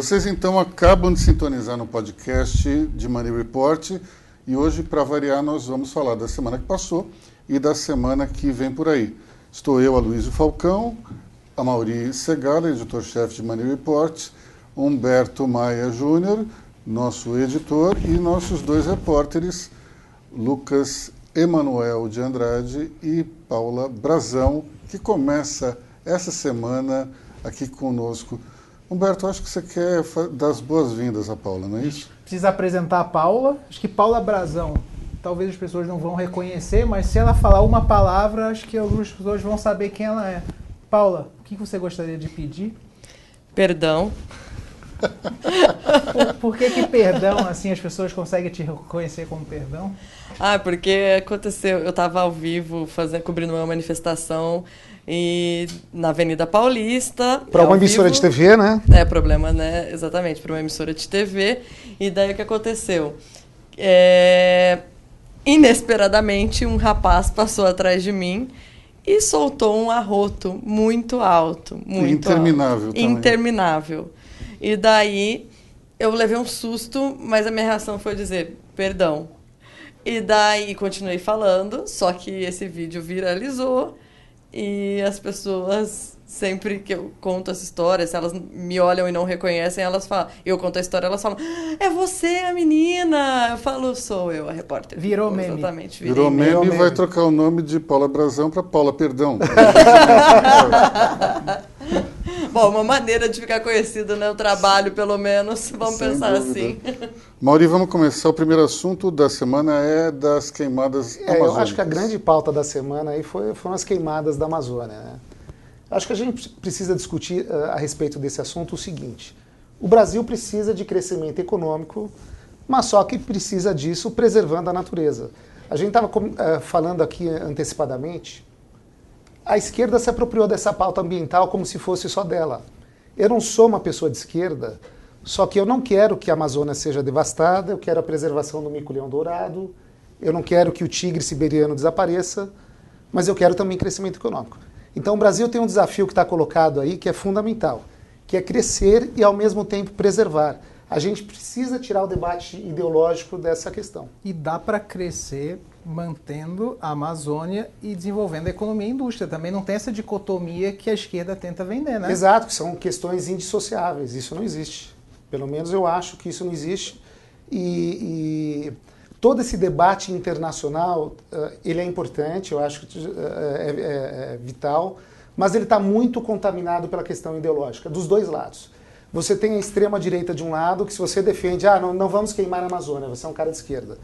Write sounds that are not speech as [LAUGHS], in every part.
Vocês então acabam de sintonizar no podcast de Money Report e hoje, para variar, nós vamos falar da semana que passou e da semana que vem por aí. Estou eu, Aloysio Falcão, a Mauri Segala, editor-chefe de Money Report, Humberto Maia Júnior, nosso editor, e nossos dois repórteres, Lucas Emanuel de Andrade e Paula Brazão, que começa essa semana aqui conosco. Humberto, acho que você quer dar as boas-vindas a Paula, não é isso? Precisa apresentar a Paula. Acho que Paula Brazão, talvez as pessoas não vão reconhecer, mas se ela falar uma palavra, acho que algumas pessoas vão saber quem ela é. Paula, o que você gostaria de pedir? Perdão. Por, por, que que perdão, assim, as pessoas conseguem te reconhecer como perdão? Ah, porque aconteceu, eu estava ao vivo fazendo, cobrindo uma manifestação e na Avenida Paulista. Para uma emissora vivo, de TV, né? É, problema, né? Exatamente, para uma emissora de TV. E daí o que aconteceu? É, inesperadamente, um rapaz passou atrás de mim e soltou um arroto muito alto. Muito Interminável. Alto, interminável. E daí eu levei um susto, mas a minha reação foi dizer perdão. E daí continuei falando, só que esse vídeo viralizou e as pessoas sempre que eu conto essa história, se elas me olham e não reconhecem, elas falam, eu conto a história, elas falam, é você a menina. Eu falo, sou eu, a repórter. Virou meme. Exatamente. Virou meme, Virou meme e vai trocar o nome de Paula Brazão para Paula Perdão. [LAUGHS] Bom, uma maneira de ficar conhecido, né? O trabalho, pelo menos. [LAUGHS] Vamos Sem pensar dúvida. assim. Mauri, vamos começar. O primeiro assunto da semana é das queimadas é, Eu acho que a grande pauta da semana aí foi, foram as queimadas da Amazônia, né? Acho que a gente precisa discutir uh, a respeito desse assunto o seguinte: o Brasil precisa de crescimento econômico, mas só que precisa disso preservando a natureza. A gente estava uh, eh, falando aqui antecipadamente, a esquerda se apropriou dessa pauta ambiental como se fosse só dela. Eu não sou uma pessoa de esquerda, só que eu não quero que a Amazônia seja devastada, eu quero a preservação do mico-leão dourado, eu não quero que o tigre siberiano desapareça, mas eu quero também crescimento econômico. Então o Brasil tem um desafio que está colocado aí que é fundamental, que é crescer e ao mesmo tempo preservar. A gente precisa tirar o debate ideológico dessa questão. E dá para crescer mantendo a Amazônia e desenvolvendo a economia e a indústria. Também não tem essa dicotomia que a esquerda tenta vender, né? Exato, que são questões indissociáveis. Isso não existe. Pelo menos eu acho que isso não existe. E, e todo esse debate internacional, uh, ele é importante, eu acho que uh, é, é, é, vital, mas ele está muito contaminado pela questão ideológica, dos dois lados. Você tem a extrema-direita de um lado, que se você defende, ah, não, não vamos queimar a Amazônia, você é um cara de esquerda.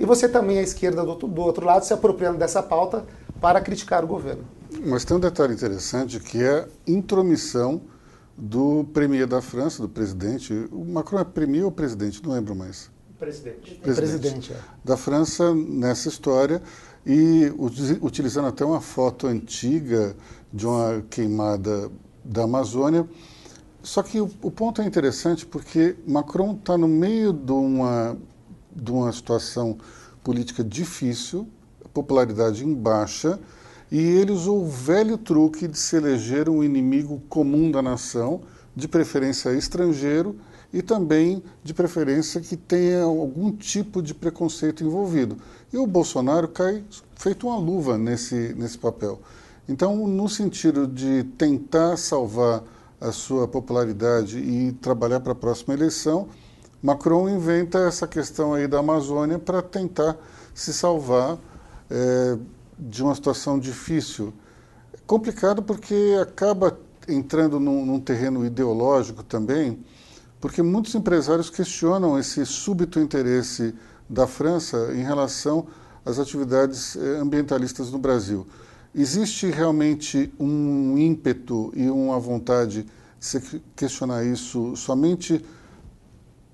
E você também, a esquerda do, do outro lado, se apropriando dessa pauta para criticar o governo. Mas tem um detalhe interessante que é a intromissão do premier da França, do presidente. O Macron é premier ou presidente? Não lembro mais. Presidente. Presidente, presidente é. Da França nessa história e utilizando até uma foto antiga de uma queimada da Amazônia. Só que o, o ponto é interessante porque Macron está no meio de uma, de uma situação política difícil, popularidade em baixa, e ele usou o velho truque de se eleger um inimigo comum da nação, de preferência estrangeiro, e também, de preferência, que tenha algum tipo de preconceito envolvido. E o Bolsonaro cai feito uma luva nesse, nesse papel. Então, no sentido de tentar salvar a sua popularidade e trabalhar para a próxima eleição, Macron inventa essa questão aí da Amazônia para tentar se salvar é, de uma situação difícil. Complicado porque acaba entrando num, num terreno ideológico também, porque muitos empresários questionam esse súbito interesse da França em relação às atividades eh, ambientalistas no Brasil. Existe realmente um ímpeto e uma vontade de se questionar isso somente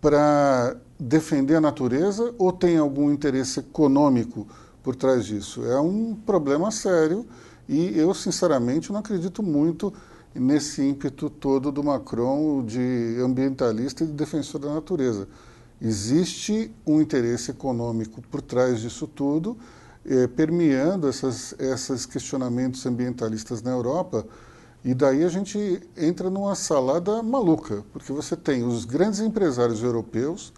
para defender a natureza ou tem algum interesse econômico por trás disso? É um problema sério e eu, sinceramente, não acredito muito nesse ímpeto todo do Macron de ambientalista e de defensor da natureza. Existe um interesse econômico por trás disso tudo, eh, permeando essas, esses questionamentos ambientalistas na Europa, E daí a gente entra numa salada maluca, porque você tem os grandes empresários europeus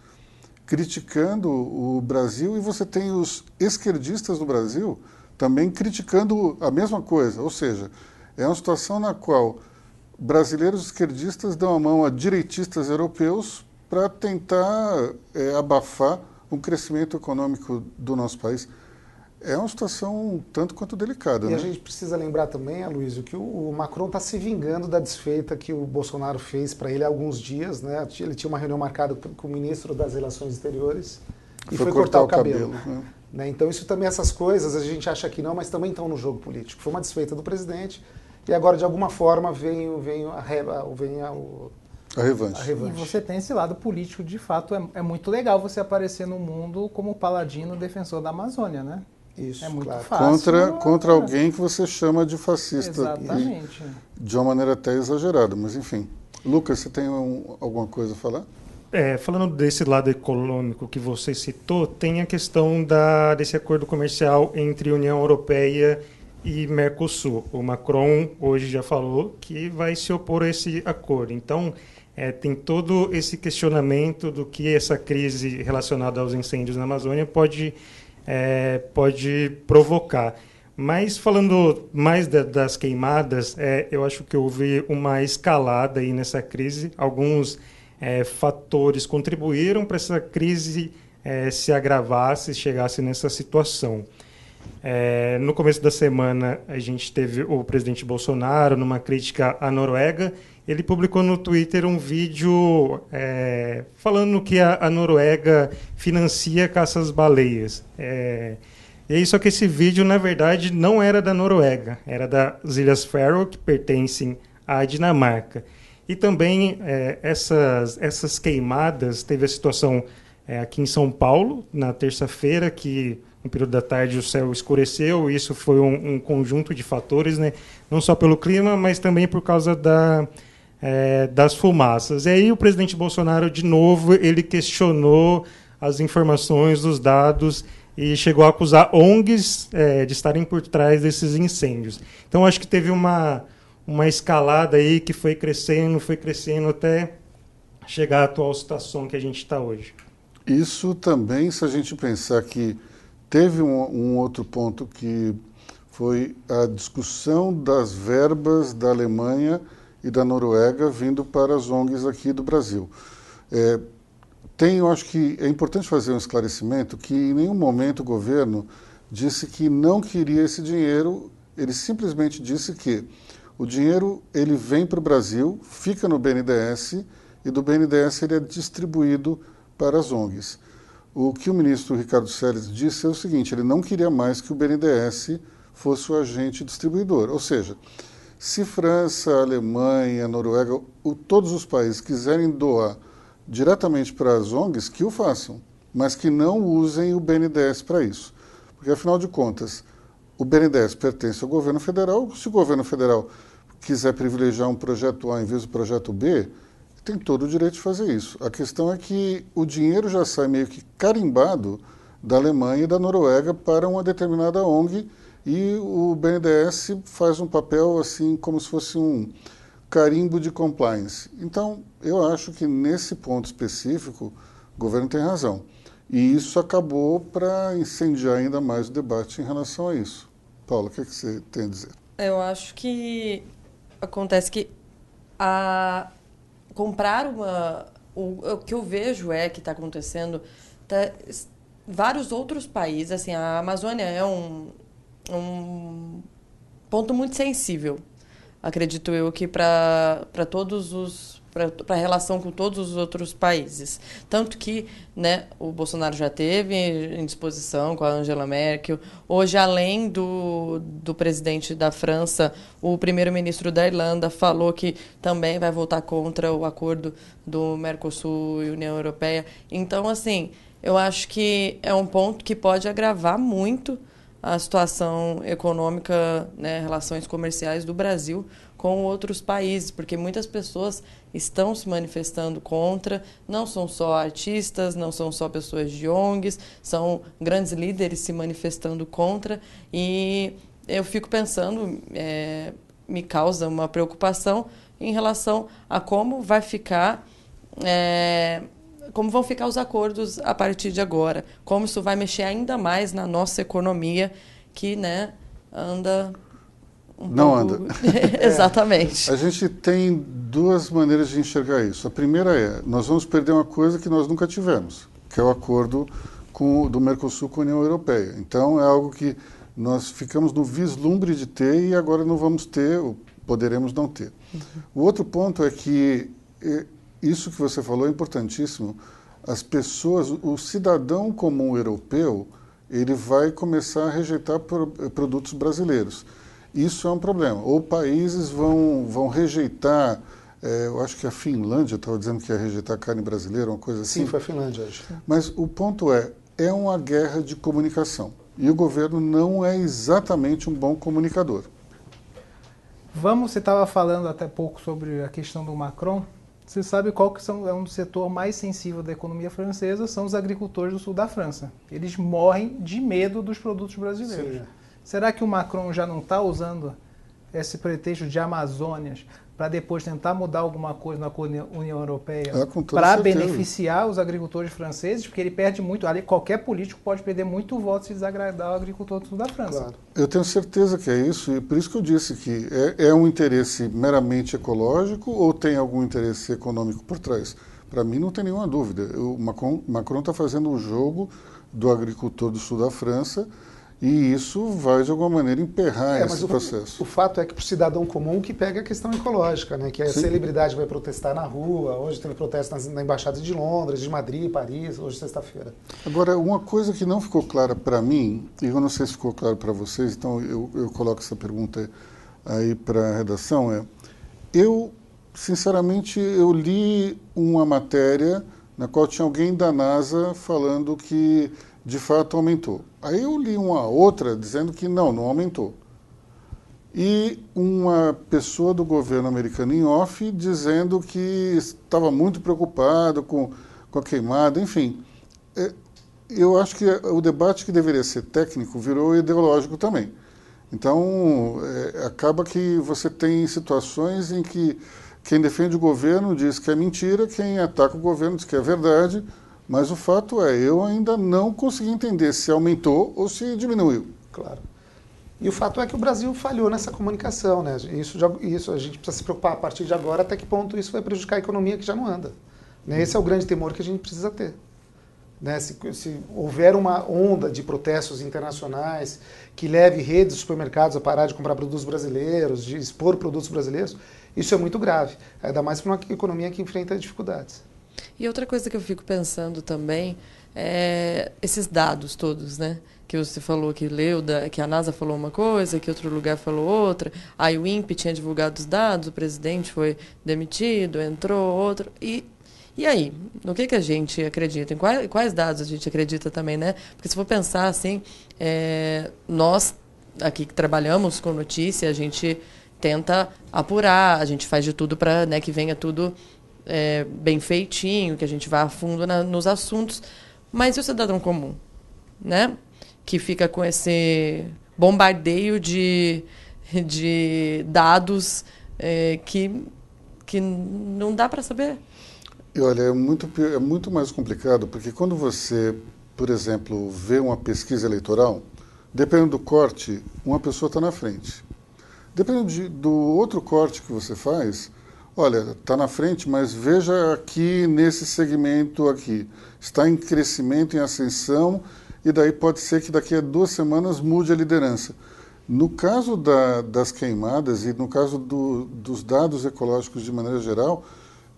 criticando o Brasil e você tem os esquerdistas do Brasil também criticando a mesma coisa. Ou seja, é uma situação na qual brasileiros esquerdistas dão a mão a direitistas europeus para tentar é, abafar o crescimento econômico do nosso país é uma situação tanto quanto delicada. E né? a gente precisa lembrar também, Aloysio, que o Macron está se vingando da desfeita que o Bolsonaro fez para ele há alguns dias. Né? Ele tinha uma reunião marcada com o ministro das Relações Exteriores e foi, foi cortar, cortar, o cabelo. cabelo né? Né? Então, isso também, essas coisas, a gente acha que não, mas também estão no jogo político. Foi uma desfeita do presidente e agora, de alguma forma, vem, vem, a, vem a, o, a revanche. a revanche. E você tem esse lado político, de fato, é, é muito legal você aparecer no mundo como paladino defensor da Amazônia, né? Isso, é muito claro. fácil. Contra, contra alguém que você chama de fascista. Exatamente. E, de uma maneira até exagerada, mas enfim. Lucas, você tem um, alguma coisa a falar? É, falando desse lado econômico que você citou, tem a questão da, desse acordo comercial entre União Europeia e Mercosul. O Macron hoje já falou que vai se opor a esse acordo. Então, é, tem todo esse questionamento do que essa crise relacionada aos incêndios na Amazônia pode é, pode provocar. Mas falando mais da, das queimadas, é, eu acho que houve uma escalada aí nessa crise. Alguns é, fatores contribuíram para essa crise é, se agravasse, chegasse nessa situação. É, no começo da semana, a gente teve o presidente Bolsonaro numa crítica à Noruega ele publicou no Twitter um vídeo é, falando que a, a, Noruega financia caças-baleias. É, e só que esse vídeo, na verdade, não era da Noruega, era das Ilhas Faroe, que pertencem à Dinamarca. E também é, essas, essas queimadas, teve a situação é, aqui em São Paulo, na terça-feira, que no período da tarde o céu escureceu, isso foi um, um conjunto de fatores, né? não só pelo clima, mas também por causa da, é, das fumaças. E aí o presidente Bolsonaro, de novo, ele questionou as informações, os dados e chegou a acusar ONGs é, de estarem por trás desses incêndios. Então acho que teve uma, uma escalada aí que foi crescendo, foi crescendo até chegar à atual situação que a gente está hoje. Isso também, se a gente pensar que teve um, um outro ponto que foi a discussão das verbas da Alemanha e da Noruega vindo para as ONGs aqui do Brasil. É, tem, eu acho que é importante fazer um esclarecimento que em nenhum momento o governo disse que não queria esse dinheiro, ele simplesmente disse que o dinheiro ele vem para o Brasil, fica no BNDES e do BNDES ele é distribuído para as ONGs. O que o ministro Ricardo Salles disse é o seguinte, ele não queria mais que o BNDES fosse o agente distribuidor, ou seja, se França, Alemanha, Noruega, o, todos os países quiserem doar diretamente para as ONGs, que o façam, mas que não usem o BNDES para isso. Porque, afinal de contas, o BNDES pertence ao governo federal. Se o governo federal quiser privilegiar um projeto A em vez do projeto B, tem todo o direito de fazer isso. A questão é que o dinheiro já sai meio que carimbado da Alemanha e da Noruega para uma determinada ONG e o BNDES faz um papel assim como se fosse um carimbo de compliance. Então, eu acho que nesse ponto específico, o governo tem razão. E isso acabou para incendiar ainda mais o debate em relação a isso. Paula, o que, é que você tem a dizer? Eu acho que acontece que a comprar uma o, o que eu vejo é que está acontecendo tá, vários outros países assim a Amazônia é um um ponto muito sensível, acredito eu, que para todos os para a relação com todos os outros países. Tanto que né, o Bolsonaro já teve em disposição com a Angela Merkel. Hoje, além do, do presidente da França, o primeiro-ministro da Irlanda falou que também vai votar contra o acordo do Mercosul e União Europeia. Então, assim, eu acho que é um ponto que pode agravar muito a situação econômica, né, relações comerciais do Brasil com outros países, porque muitas pessoas estão se manifestando contra, não são só artistas, não são só pessoas de ONGs, são grandes líderes se manifestando contra, e eu fico pensando, é, me causa uma preocupação em relação a como vai ficar. É, como vão ficar os acordos a partir de agora? Como isso vai mexer ainda mais na nossa economia, que né, anda um Não pouco... anda. [LAUGHS] Exatamente. A gente tem duas maneiras de enxergar isso. A primeira é, nós vamos perder uma coisa que nós nunca tivemos, que é o acordo com, do Mercosul com a União Europeia. Então, é algo que nós ficamos no vislumbre de ter e agora não vamos ter, ou poderemos não ter. Uhum. O outro ponto é que isso que você falou é importantíssimo. As pessoas, o cidadão comum europeu, ele vai começar a rejeitar produtos brasileiros. Isso é um problema. Ou países vão, vão rejeitar, é, eu acho que a Finlândia estava dizendo que ia rejeitar carne brasileira, uma coisa assim. Sim, foi a Finlândia hoje. Mas o ponto é, é uma guerra de comunicação. E o governo não é exatamente um bom comunicador. Vamos, você estava falando até pouco sobre a questão do Macron. Você sabe qual que são, é um setor mais sensível da economia francesa? São os agricultores do sul da França. Eles morrem de medo dos produtos brasileiros. Sim. Será que o Macron já não está usando esse pretexto de Amazônias para depois tentar mudar alguma coisa na União Europeia é, para beneficiar os agricultores franceses? Porque ele perde muito. Ali, qualquer político pode perder muito voto se desagradar o agricultor do sul da França. Claro. Eu tenho certeza que é isso, e por isso que eu disse que é, é um interesse meramente ecológico ou tem algum interesse econômico por trás? Para mim, não tem nenhuma dúvida. O Macron está fazendo o jogo do agricultor do sul da França e isso vai, de alguma maneira, emperrar é, esse o, processo. O fato é que para o cidadão comum que pega a questão ecológica, né? que a Sim. celebridade vai protestar na rua, hoje teve protesto na, na Embaixada de Londres, de Madrid, Paris, hoje sexta-feira. Agora, uma coisa que não ficou clara para mim, e eu não sei se ficou claro para vocês, então eu, eu coloco essa pergunta aí para a redação, é, eu, sinceramente, eu li uma matéria na qual tinha alguém da NASA falando que de fato aumentou. Aí eu li uma outra dizendo que não, não aumentou. E uma pessoa do governo americano em off dizendo que estava muito preocupado com, com a queimada, enfim. É, eu acho que o debate que deveria ser técnico virou ideológico também. Então, é, acaba que você tem situações em que quem defende o governo diz que é mentira, quem ataca o governo diz que é verdade. Mas o fato é, eu ainda não consegui entender se aumentou ou se diminuiu. Claro. E o fato é que o Brasil falhou nessa comunicação, né? Isso, isso a gente precisa se preocupar a partir de agora até que ponto isso vai prejudicar a economia que já não anda. Né? Esse é o grande temor que a gente precisa ter. Né? Se, se, houver uma onda de protestos internacionais que leve redes de supermercados a parar de comprar produtos brasileiros, de expor produtos brasileiros, isso é muito grave, ainda mais para uma economia que enfrenta dificuldades. E outra coisa que eu fico pensando também é esses dados todos, né? Que você falou que leu, que a NASA falou uma coisa, que outro lugar falou outra. Aí o INPE tinha divulgado os dados, o presidente foi demitido, entrou outro. E, e aí? No que, que a gente acredita? Em quais, quais dados a gente acredita também, né? Porque se for pensar assim, é, nós aqui que trabalhamos com notícia, a gente tenta apurar, a gente faz de tudo para né, que venha tudo é, bem feitinho, que a gente vá a fundo na, nos assuntos. Mas e o cidadão comum? Né? Que fica com esse bombardeio de, de dados é, que, que não dá para saber. E olha, é muito, é muito mais complicado, porque quando você, por exemplo, vê uma pesquisa eleitoral, dependendo do corte, uma pessoa está na frente. Dependendo de, do outro corte que você faz, Olha, está na frente, mas veja aqui nesse segmento aqui. Está em crescimento, em ascensão, e daí pode ser que daqui a duas semanas mude a liderança. No caso da, das queimadas e no caso do, dos dados ecológicos de maneira geral,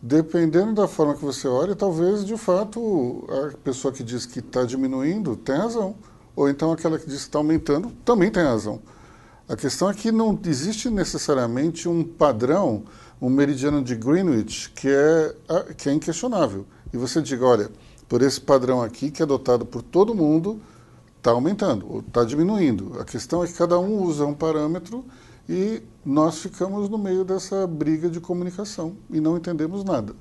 dependendo da forma que você olha, talvez de fato a pessoa que diz que está diminuindo tem razão. Ou então aquela que diz que está aumentando também tem razão. A questão é que não existe necessariamente um padrão um meridiano de Greenwich que é, que é inquestionável. E você diga, olha, por esse padrão aqui que é adotado por todo mundo, está aumentando ou está diminuindo. A questão é que cada um usa um parâmetro e nós ficamos no meio dessa briga de comunicação e não entendemos nada.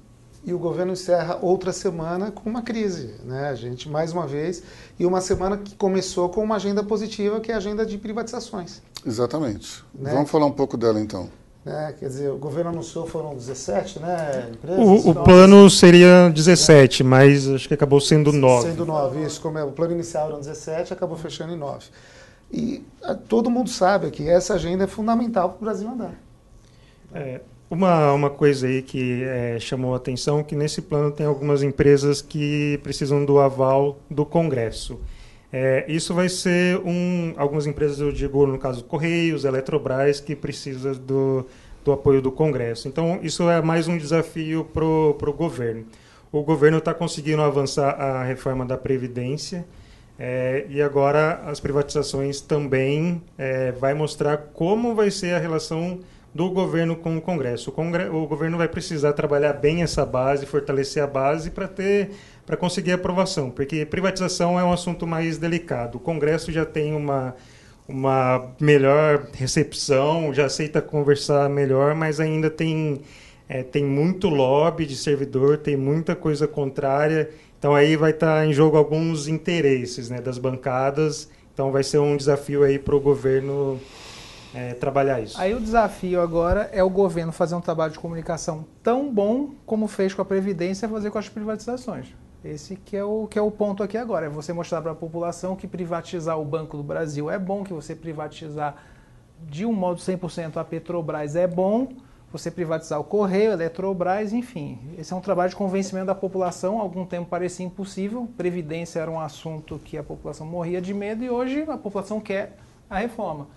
E o governo encerra outra semana com uma crise, né? A gente mais uma vez e uma semana que começou com uma agenda positiva que é a agenda de privatizações. Exatamente. Né? Vamos falar um pouco dela então. Né? Quer dizer, o governo anunciou foram 17, né? Empresas, O, o plano seria 17, mas acho que acabou sendo 9. Sendo 9, isso, como é, o plano inicial eram 17, acabou fechando em 9. E a, todo mundo sabe que essa agenda é fundamental para o Brasil andar. É, uma, uma coisa aí que é, chamou a atenção que nesse plano tem algumas empresas que precisam do aval do Congresso. É, isso vai ser um, algumas empresas, eu digo no caso Correios, Eletrobras, que precisa do, do apoio do Congresso. Então isso é mais um desafio para o governo. O governo está conseguindo avançar a reforma da Previdência, é, e agora as privatizações também é, vai mostrar como vai ser a relação do governo com o Congresso. O, o governo vai precisar trabalhar bem essa base, fortalecer a base para ter para conseguir aprovação, porque privatização é um assunto mais delicado. O Congresso já tem uma uma melhor recepção, já aceita conversar melhor, mas ainda tem é, tem muito lobby de servidor, tem muita coisa contrária. Então aí vai estar em jogo alguns interesses né, das bancadas. Então vai ser um desafio aí para o governo é, trabalhar isso. Aí o desafio agora é o governo fazer um trabalho de comunicação tão bom como fez com a Previdência fazer com as privatizações. Esse que é o, que é o ponto aqui agora, é você mostrar para a população que privatizar o Banco do Brasil é bom, que você privatizar de um modo 100% a Petrobras é bom, você privatizar o Correio, a Eletrobras, enfim. Esse é um trabalho de convencimento da população. Algum tempo parecia impossível. Previdência era um assunto que a população morria de medo e hoje a população quer a reforma.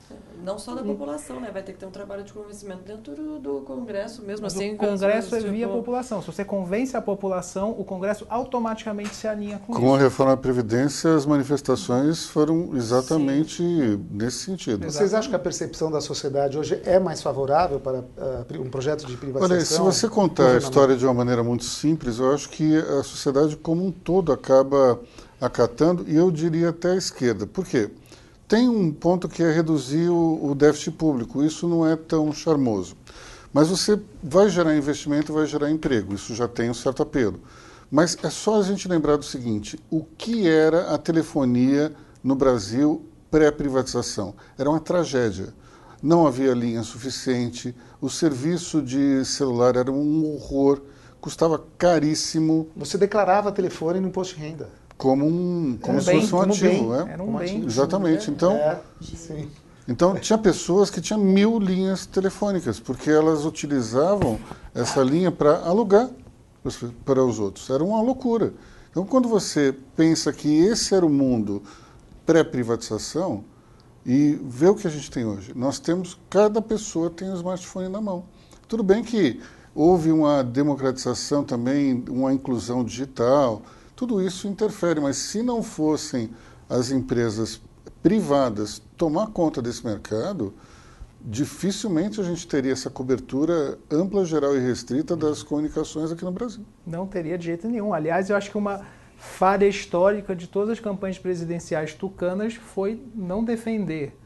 Não só da população, né? Vai ter que ter um trabalho de convencimento dentro do, do Congresso mesmo. Mas assim, o Congresso é tipo, via população. Se você convence a população, o Congresso automaticamente se alinha com, Com a isso. reforma da Previdência, as manifestações foram exatamente nesse sentido. Exato. Vocês acham que a percepção da sociedade hoje é mais favorável para uh, um projeto de privatização? Olha, se você contar a história de uma maneira muito simples, eu acho que a sociedade como um todo acaba acatando, e eu diria até a esquerda. Por quê? Tem um ponto que é reduzir o, o déficit público, isso não é tão charmoso. Mas você vai gerar investimento, vai gerar emprego, isso já tem um certo apelo. Mas é só a gente lembrar do seguinte: o que era a telefonia no Brasil pré-privatização? Era uma tragédia. Não havia linha suficiente, o serviço de celular era um horror, custava caríssimo. Você declarava telefone no imposto de renda. Como, um, como se fosse um ativo. é? Era um bem. Exatamente. Então, É, então, tinha pessoas que tinham mil linhas telefônicas, porque elas utilizavam essa linha para alugar para os outros. Era uma loucura. Então, quando você pensa que esse era o mundo pré-privatização, e vê o que a gente tem hoje. Nós temos, cada pessoa tem um smartphone na mão. Tudo bem que houve uma democratização também, uma inclusão digital, tudo isso interfere, mas se não fossem as empresas privadas tomar conta desse mercado, dificilmente a gente teria essa cobertura ampla, geral e restrita das comunicações aqui no Brasil. Não teria de jeito nenhum. Aliás, eu acho que uma falha histórica de todas as campanhas presidenciais tucanas foi não defender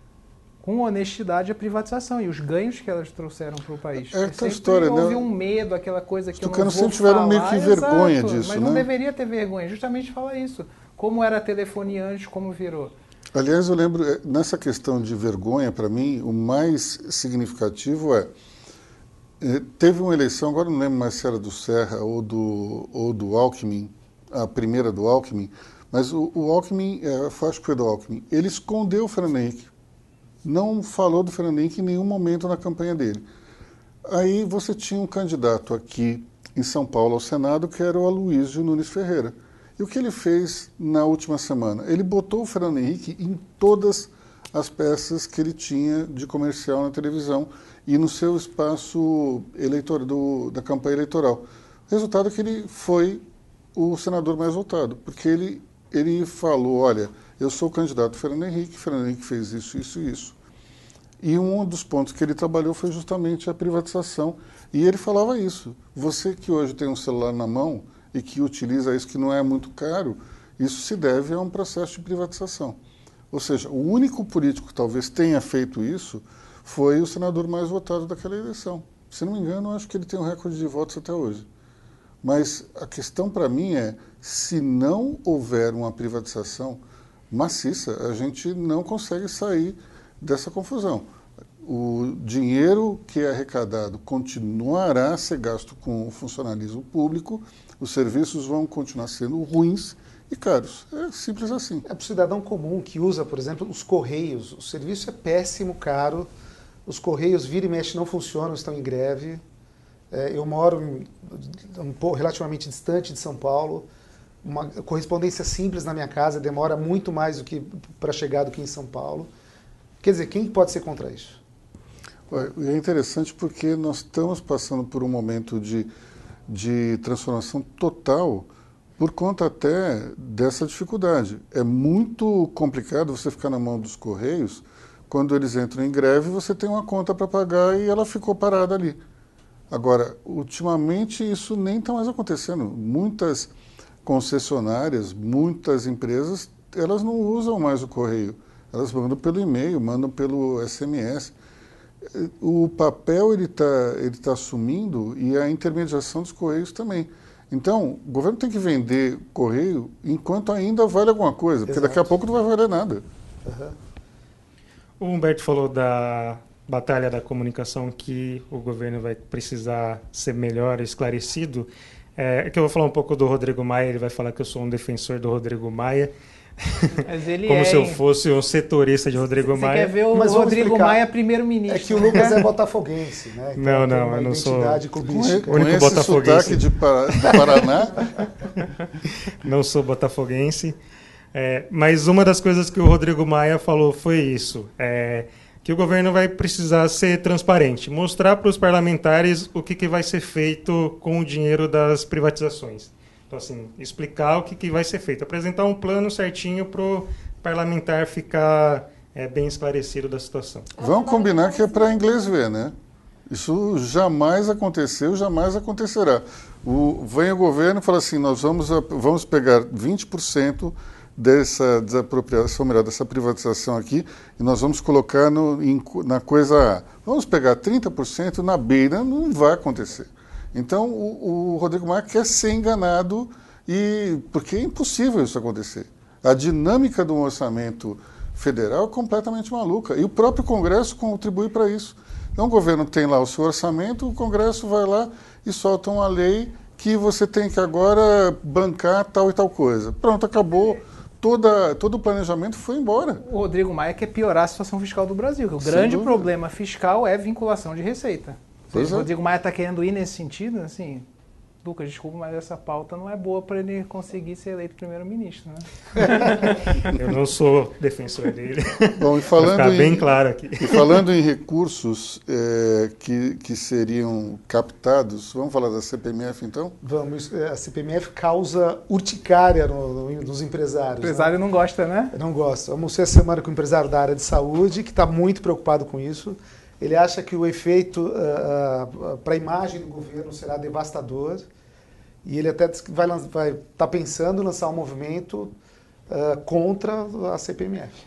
com honestidade a privatização e os ganhos que elas trouxeram para o país. É Sempre história, né? houve um medo, aquela coisa que Os eu não tucanos vou sempre tiveram meio que vergonha Exato, disso, Mas não né? deveria ter vergonha, justamente falar isso. Como era a telefonia antes, como virou. Aliás, eu lembro, eh, nessa questão de vergonha, para mim, o mais significativo é. eh, Teve uma eleição, agora não lembro mais se era do Serra ou do, ou do Alckmin, a primeira do Alckmin, mas o, o Alckmin, é, acho que foi do Alckmin, ele escondeu o Fernando Henrique. Não falou do Fernando Henrique em nenhum momento na campanha dele. Aí você tinha um candidato aqui em São Paulo ao Senado, que era o Aloysio Nunes Ferreira. E o que ele fez na última semana? Ele botou o Fernando Henrique em todas as peças que ele tinha de comercial na televisão e no seu espaço eleitor, do, da campanha eleitoral. Resultado é que ele foi o senador mais votado, porque ele, ele falou, olha, eu sou o candidato Fernando Henrique, Fernando Henrique fez isso, isso e isso. E um dos pontos que ele trabalhou foi justamente a privatização. E ele falava isso. Você que hoje tem um celular na mão e que utiliza isso que não é muito caro, isso se deve a um processo de privatização. Ou seja, o único político que talvez tenha feito isso foi o senador mais votado daquela eleição. Se não me engano, acho que ele tem um recorde de votos até hoje. Mas a questão para mim é, se não houver uma privatização maciça, a gente não consegue sair dessa confusão. O dinheiro que é arrecadado continuará a ser gasto com o funcionalismo público, os serviços vão continuar sendo ruins e caros. É simples assim. É para o cidadão comum que usa, por exemplo, os correios. O serviço é péssimo, caro. Os correios vira e mexe não funcionam, estão em greve. É, eu moro em, um pouco, relativamente distante de São Paulo. Uma correspondência simples na minha casa demora muito mais do que para chegar do que em São Paulo. Quer dizer, quem pode ser contra isso? É interessante porque nós estamos passando por um momento de, de transformação total por conta até dessa dificuldade. É muito complicado você ficar na mão dos Correios quando eles entram em greve, você tem uma conta para pagar e ela ficou parada ali. Agora, ultimamente isso nem está mais acontecendo. Muitas concessionárias, muitas empresas, elas não usam mais o correio. Elas mandam pelo e-mail, mandam pelo SMS. O papel ele está ele tá assumindo e a intermediação dos correios também. Então, o governo tem que vender correio enquanto ainda vale alguma coisa, porque Exato. daqui a pouco não vai valer nada. Uhum. O Humberto falou da batalha da comunicação que o governo vai precisar ser melhor esclarecido. É, que eu vou falar um pouco do Rodrigo Maia, ele vai falar que eu sou um defensor do Rodrigo Maia. [LAUGHS] Como é, se eu fosse um setorista de Rodrigo Você Maia. Você quer ver o Mas Rodrigo Maia primeiro-ministro. É que o Lucas é botafoguense, né? Então não, não, eu não sou. O único botafoguense. de Paraná? [LAUGHS] não sou botafoguense. É, mas uma das coisas que o Rodrigo Maia falou foi isso. É, que o governo vai precisar ser transparente, mostrar para os parlamentares o que, que vai ser feito com o dinheiro das privatizações. Então, assim, explicar o que, que vai ser feito, apresentar um plano certinho para o parlamentar ficar é, bem esclarecido da situação. Vamos combinar que é para inglês ver, né? Isso jamais aconteceu, jamais acontecerá. O, vem o governo e fala assim, nós vamos, vamos pegar 20% dessa desapropriação, melhor, dessa privatização aqui, e nós vamos colocar no, em, na coisa A. Vamos pegar 30% na beira, não vai acontecer. Então, o, o Rodrigo Maia quer ser enganado, e porque é impossível isso acontecer. A dinâmica do orçamento federal é completamente maluca, e o próprio Congresso contribui para isso. Então, o governo tem lá o seu orçamento, o Congresso vai lá e solta uma lei que você tem que agora bancar tal e tal coisa. Pronto, acabou toda, todo o planejamento foi embora. O Rodrigo Maia quer piorar a situação fiscal do Brasil. o Sem grande dúvida. problema fiscal é vinculação de receita. Seja, o é. Rodrigo Maia está querendo ir nesse sentido, assim, Lucas, desculpa, mas essa pauta não é boa para ele conseguir ser eleito primeiro-ministro, né? [LAUGHS] Eu não sou defensor dele. Bom, e falando em, bem claro aqui. E falando em recursos é, que, que seriam captados, vamos falar da CPMF então? Vamos. É, a CPMF causa urticária no, no, nos empresários. O empresário né? não gosta, né? Não gosta. Ser a semana com o empresário da área de saúde, que está muito preocupado com isso. Ele acha que o efeito uh, uh, para a imagem do governo será devastador e ele até vai estar vai, tá pensando em lançar um movimento uh, contra a CPMF.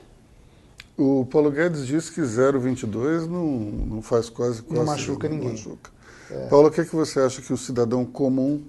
O Paulo Guedes disse que 0,22 não, não faz quase, quase não machuca ninguém. Machuca. É. Paulo, o que, é que você acha que o cidadão comum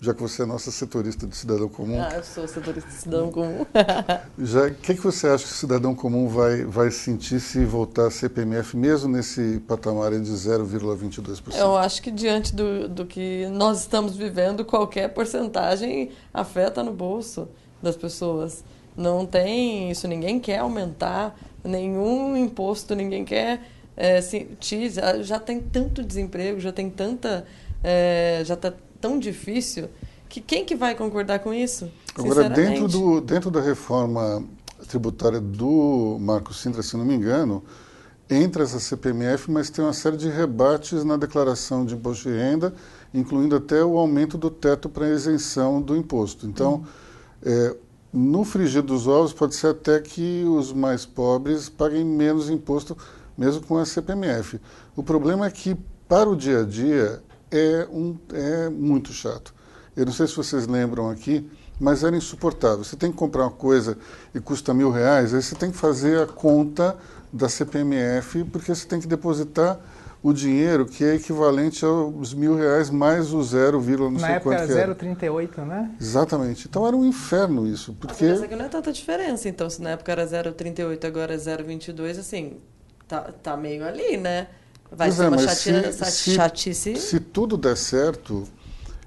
já que você é nossa setorista de cidadão comum. Ah, eu sou setorista de cidadão comum. [LAUGHS] já, o que, que você acha que o cidadão comum vai, vai sentir se voltar a CPMF, mesmo nesse patamar de 0,22%? Eu acho que diante do, do que nós estamos vivendo, qualquer porcentagem afeta no bolso das pessoas. Não tem isso, ninguém quer aumentar nenhum imposto, ninguém quer é, sentir, já tem tanto desemprego, já tem tanta... É, já está tão difícil que quem que vai concordar com isso? Agora, dentro, do, dentro da reforma tributária do Marco Sintra, se não me engano, entra essa CPMF, mas tem uma série de rebates na declaração de imposto de renda, incluindo até o aumento do teto para isenção do imposto. Então, hum. é, no frigir dos ovos, pode ser até que os mais pobres paguem menos imposto, mesmo com a CPMF. O problema é que, para o dia a dia, é, um, é muito chato. Eu não sei se vocês lembram aqui, mas era insuportável. Você tem que comprar uma coisa e custa mil reais, aí você tem que fazer a conta da CPMF, porque você tem que depositar o dinheiro que é equivalente aos mil reais mais o zero vírgula não Na sei época quanto era que era. 0,38, né? Exatamente. Então era um inferno isso, porque Mas é que não é tanta diferença, então, se na época era 0,38, agora é 0,22, assim, tá, tá meio ali, né? Vai Pois ser é, uma se- sa- se- chatice. se tudo der certo,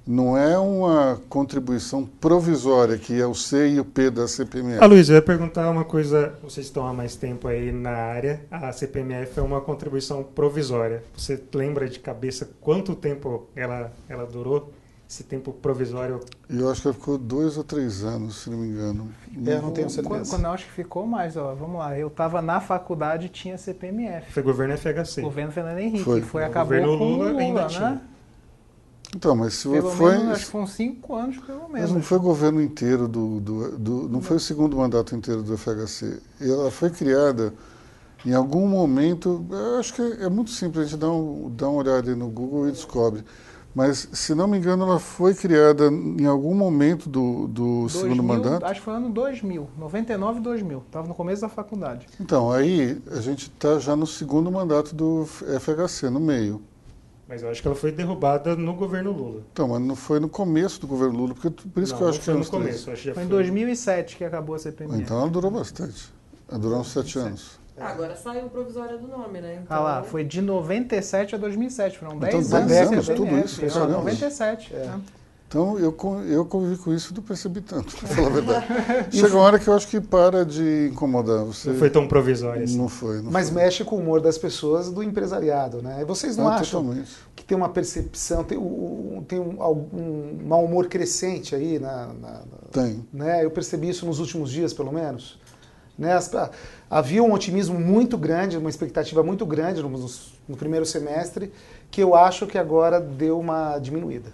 não é uma contribuição provisória, que é o C e o P da CPMF. Ah, Luiz, eu ia perguntar uma coisa. Vocês estão há mais tempo aí na área. A CPMF é uma contribuição provisória. Você lembra de cabeça quanto tempo ela, ela durou? Esse tempo provisório? Eu acho que ela ficou dois ou três anos, se não me engano. Eu não tenho Quando, certeza. quando eu acho que ficou mais, ó, vamos lá. Eu estava na faculdade e tinha CPMF. Foi governo FHC. Governo Fernando Henrique. Foi. Foi, acabou governo com Lula Lula, ainda né? tinha. Então, mas se Pelo foi. menos, acho que foram cinco anos, pelo Mas menos. não foi o governo inteiro do, do, do- Não foi o segundo mandato inteiro do FHC. Ela foi criada em algum momento. Eu acho que é muito simples, a gente dá, um, dá uma olhada aí no Google e descobre. Mas, se não me engano, ela foi criada em algum momento do, do 2000, segundo mandato. Acho que foi ano 2000, 99 e 2000. Estava no começo da faculdade. Então, aí a gente está já no segundo mandato do FHC, no meio. Mas eu acho que ela foi derrubada no governo Lula. Então, mas não foi no começo do governo Lula, porque por isso Não, que eu acho que foi no começo. Acho que Foi em foi. 2007 que acabou a CPMF. Então ela durou bastante. Ela durou uns sete anos. Agora saiu provisória do nome, né? Então, Ah lá, foi de 97 a 2007, foram 10 Então, anos. 10 de anos, tudo isso, Não, caramba. 97. É. né? Então eu, eu convivi com isso e não percebi tanto, [LAUGHS] pra falar a verdade. [LAUGHS] Chega uma hora que eu acho que para de incomodar você. Não foi tão provisória assim. Não foi. Não Mas foi. mexe com o humor das pessoas do empresariado, né? E vocês não Ah, acham totalmente. que tem uma percepção, tem, um, tem um, algum mau humor crescente aí na, na- na- Tem. né? Eu percebi isso nos últimos dias, pelo menos. Né? As- havia um otimismo muito grande, uma expectativa muito grande no, no primeiro semestre, que eu acho que agora deu uma diminuída.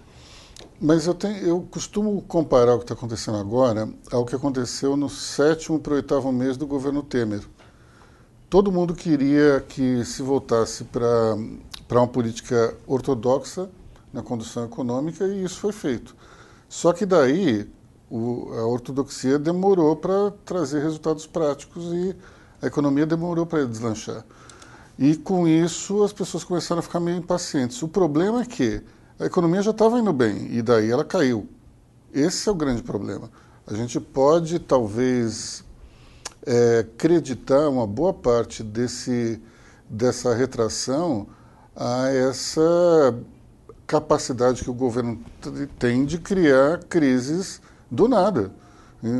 Mas eu, tenho, eu costumo comparar o que está acontecendo agora ao que aconteceu no sétimo para o oitavo mês do governo Temer. Todo mundo queria que se voltasse para uma política ortodoxa na condução econômica e isso foi feito. Só que daí o, a ortodoxia demorou para trazer resultados práticos e a economia demorou para deslanchar. E com isso as pessoas começaram a ficar meio impacientes. O problema é que a economia já estava indo bem e daí ela caiu. Esse é o grande problema. A gente pode talvez é, acreditar uma boa parte desse, dessa retração a essa capacidade que o governo tem de criar crises do nada.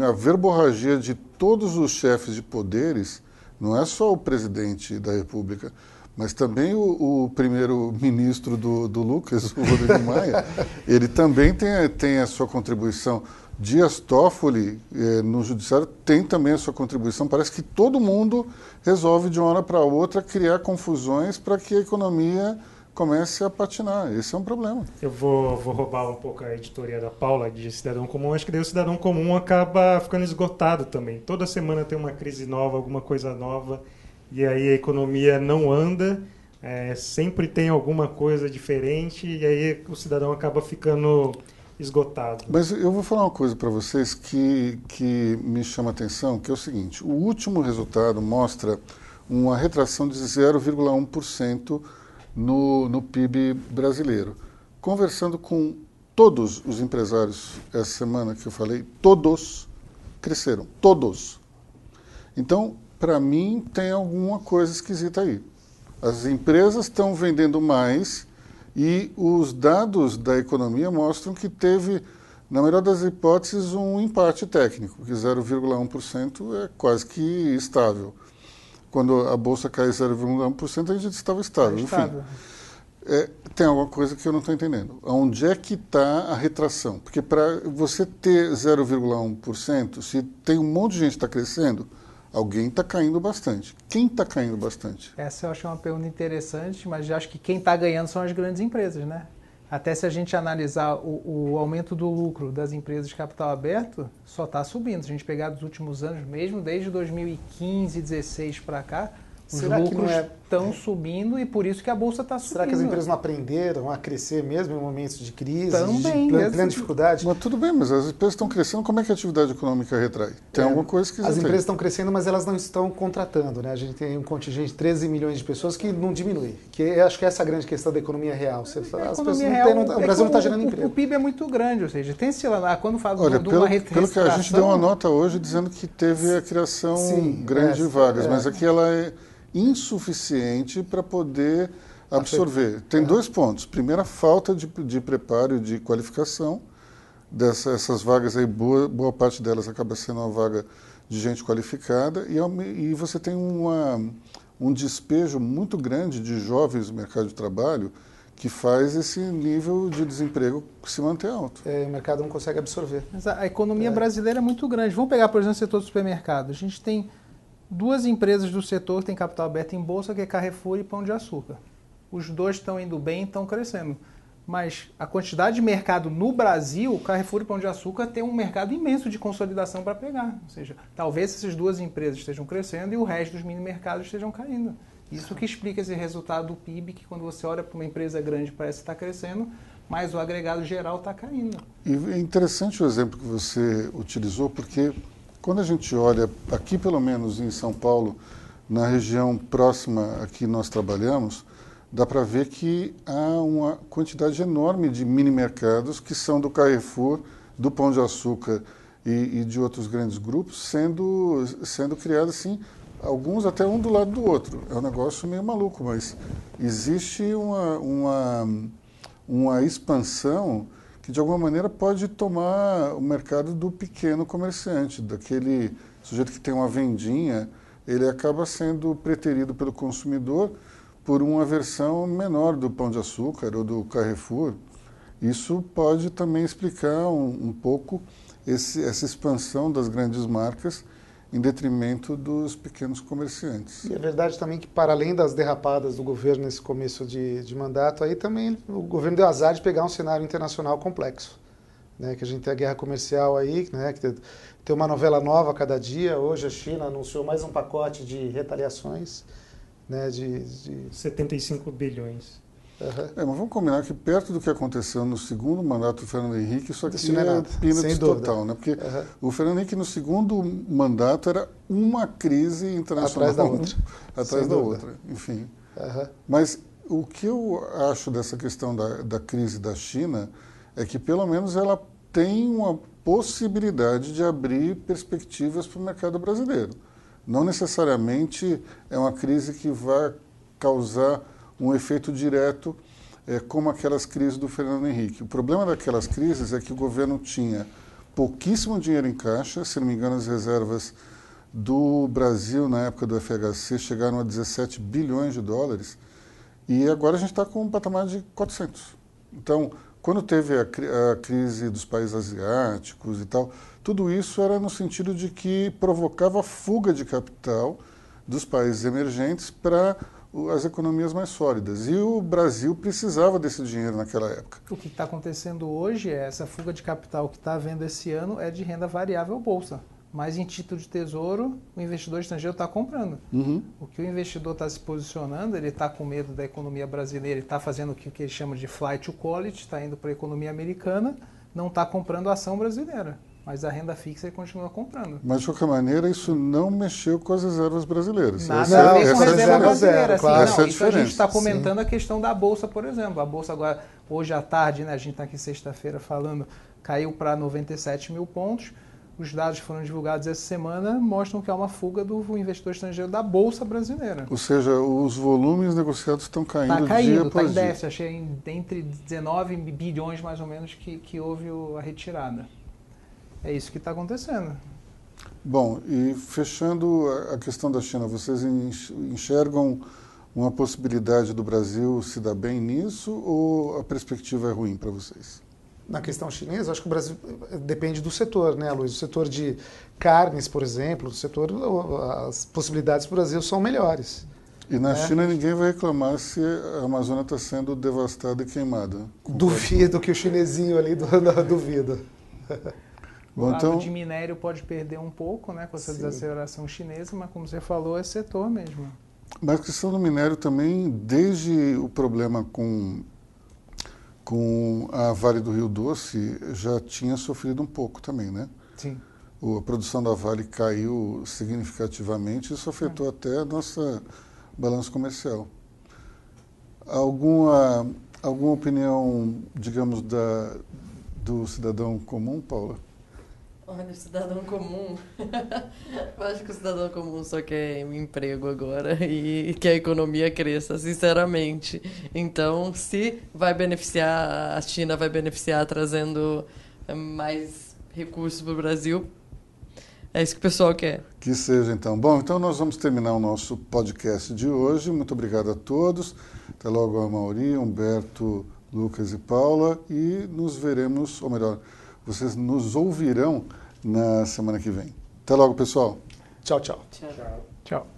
A verborragia de todos os chefes de poderes, não é só o presidente da República, mas também o, o primeiro-ministro do, do Lucas, o Rodrigo Maia, [LAUGHS] ele também tem, a- tem a sua contribuição. Dias Toffoli, eh, no judiciário, tem também a sua contribuição. Parece que todo mundo resolve de uma hora para outra criar confusões para que a economia comece a patinar. Esse é um problema. Eu vou, vou roubar um pouco a editoria da Paula de Cidadão Comum. Acho que daí o Cidadão Comum acaba ficando esgotado também. Toda semana tem uma crise nova, alguma coisa nova, e aí a economia não anda, é, sempre tem alguma coisa diferente, e aí o cidadão acaba ficando esgotado. Mas eu vou falar uma coisa para vocês que, que me chama a atenção, que é o seguinte, o último resultado mostra uma retração de 0,1% no, no PIB brasileiro. Conversando com todos os empresários essa semana que eu falei, todos cresceram, todos. Então, para mim, tem alguma coisa esquisita aí. As empresas estão vendendo mais e os dados da economia mostram que teve, na melhor das hipóteses, um empate técnico, que 0,1% é quase que estável. Quando a bolsa cai 0,1%, a gente estava estável. Enfim, Estável. é, tem alguma coisa que eu não estou entendendo. Onde é que está a retração? Porque para você ter 0,1%, se tem um monte de gente que está crescendo, alguém está caindo bastante. Quem está caindo bastante? Essa eu acho uma pergunta interessante, mas acho que quem está ganhando são as grandes empresas, né? Até se a gente analisar o, o aumento do lucro das empresas de capital aberto, só está subindo. Se a gente pegar dos últimos anos, mesmo desde 2015, 2016 para cá, Os Será que não lucros é- estão subindo e por isso que a bolsa está subindo. Será que as empresas não aprenderam a crescer mesmo em momentos de crise, Também, de plena, plena dificuldade? Mas tudo bem, mas as empresas estão crescendo, como é que a atividade econômica retrai? Tem É, alguma coisa que As empresas estão crescendo, mas elas não estão contratando, né? A gente tem um contingente de 13 milhões de pessoas que não diminui. Que eu acho que essa é a grande questão da economia real. Você A as pessoas economia não real, têm- não- o é Brasil não está gerando o- O emprego. PIB é muito grande, ou seja, tem esse lá, quando fala Olha, de pelo, uma pelo que a gente deu uma nota hoje dizendo que teve a criação Sim, grande é, de vagas, é. mas aqui ela é insuficiente para poder absorver. Tem dois pontos. Primeiro, a falta de, de preparo e de qualificação. Dessa, essas vagas aí, boa, boa parte delas acaba sendo uma vaga de gente qualificada e, e você tem uma, um despejo muito grande de jovens no mercado de trabalho que faz esse nível de desemprego se manter alto. É, o mercado não consegue absorver. Mas a, a economia brasileira é muito grande. Vamos pegar, por exemplo, o setor do supermercado. A gente tem duas empresas do setor têm capital aberto em bolsa, que é Carrefour e Pão de Açúcar. Os dois estão indo bem estão crescendo. Mas a quantidade de mercado no Brasil, Carrefour e Pão de Açúcar tem um mercado imenso de consolidação para pegar. Ou seja, talvez essas duas empresas estejam crescendo e o resto dos mini mercados estejam caindo. Isso que explica esse resultado do PIB, que quando você olha para uma empresa grande parece estar crescendo, mas o agregado geral está caindo. E é interessante o exemplo que você utilizou, porque quando a gente olha, aqui pelo menos em São Paulo, na região próxima a que nós trabalhamos, dá para ver que há uma quantidade enorme de mini mercados que são do Carrefour, do Pão de Açúcar e, e de outros grandes grupos sendo, sendo criados assim, alguns até um do lado do outro. É um negócio meio maluco, mas existe uma, uma, uma expansão que de alguma maneira pode tomar o mercado do pequeno comerciante, daquele sujeito que tem uma vendinha, ele acaba sendo preterido pelo consumidor por uma versão menor do pão de açúcar ou do Carrefour. Isso pode também explicar um, um pouco esse, essa expansão das grandes marcas em detrimento dos pequenos comerciantes. E é verdade também que, para além das derrapadas do governo nesse começo de, de mandato, aí também o governo deu azar de pegar um cenário internacional complexo. Né, que a gente tem a guerra comercial aí, né, que tem uma novela nova a cada dia. Hoje a China anunciou mais um pacote de retaliações. Né, de, de... 75 bilhões. Uhum. É, mas vamos combinar que perto do que aconteceu no segundo mandato do Fernando Henrique, isso aqui Isso não é é, nada, peanuts sem dúvida. total, né? Porque Uhum. o Fernando Henrique no segundo mandato era uma crise internacional Atrás da outra. [LAUGHS] atrás da outra, enfim. Uhum. Mas o que eu acho dessa questão da, da crise da China é que pelo menos ela tem uma possibilidade de abrir perspectivas para o mercado brasileiro. Não necessariamente é uma crise que vai causar um efeito direto é, como aquelas crises do Fernando Henrique. O problema daquelas crises é que o governo tinha pouquíssimo dinheiro em caixa, se não me engano as reservas do Brasil na época do FHC chegaram a 17 bilhões de dólares e agora a gente está com um patamar de 400. Então, quando teve a, a, crise dos países asiáticos e tal, tudo isso era no sentido de que provocava fuga de capital dos países emergentes para as economias mais sólidas. E o Brasil precisava desse dinheiro naquela época. O que está acontecendo hoje é essa fuga de capital que está havendo esse ano é de renda variável bolsa. Mas em título de tesouro, o investidor estrangeiro está comprando. Uhum. O que o investidor está se posicionando, ele está com medo da economia brasileira, ele está fazendo o que, que ele chama de flight to quality, está indo para a economia americana, não está comprando ação brasileira. Mas a renda fixa ele continua comprando. Mas, de qualquer maneira, isso não mexeu com as reservas brasileiras. Nada essa, a ver com essa é a reserva diferença. brasileira. assim, claro. não, é a isso a gente está comentando a questão da Bolsa, por exemplo. A Bolsa agora, hoje à tarde, né, a gente está aqui sexta-feira falando, caiu para 97 mil pontos. Os dados que foram divulgados essa semana mostram que há uma fuga do investidor estrangeiro da Bolsa brasileira. Ou seja, os volumes negociados estão caindo, Está dia caindo, está após em dia. déficit. Achei entre 19 bilhões mais ou menos que, que houve a retirada. É isso que está acontecendo. Bom, e fechando a- questão da China, vocês enx- enxergam uma possibilidade do Brasil se dar bem nisso ou a perspectiva é ruim para vocês? Na questão chinesa, acho que o Brasil eh, depende do setor, né, Luiz? O setor de carnes, por exemplo, o setor, as possibilidades para o Brasil são melhores. E na É. China ninguém vai reclamar se a Amazônia está sendo devastada e queimada. Duvido que o chinesinho ali do, [LAUGHS] não, duvido. [LAUGHS] O Bom, lado então, de minério pode perder um pouco né, com essa Sim. desaceleração chinesa, mas como você falou, é setor mesmo. Mas a questão do minério também, desde o problema com, com a Vale do Rio Doce, já tinha sofrido um pouco também, né? Sim. O- A produção da Vale caiu significativamente, isso afetou até a nossa balança comercial. Alguma, alguma opinião, digamos, da, do cidadão comum, Paula? Olha, o cidadão comum. [LAUGHS] Eu acho que o cidadão comum só quer um emprego agora e que a economia cresça, sinceramente. Então, se vai beneficiar, a China vai beneficiar trazendo eh, mais recursos para o Brasil, é isso que o pessoal quer. Que seja então. Bom, então nós vamos terminar o nosso podcast de hoje. Muito obrigado a todos. Até logo, a Mauri, Humberto, Lucas e Paula. E nos veremos, ou melhor, vocês nos ouvirão na semana que vem. Até logo, pessoal. Tchau, tchau. Tchau. Tchau.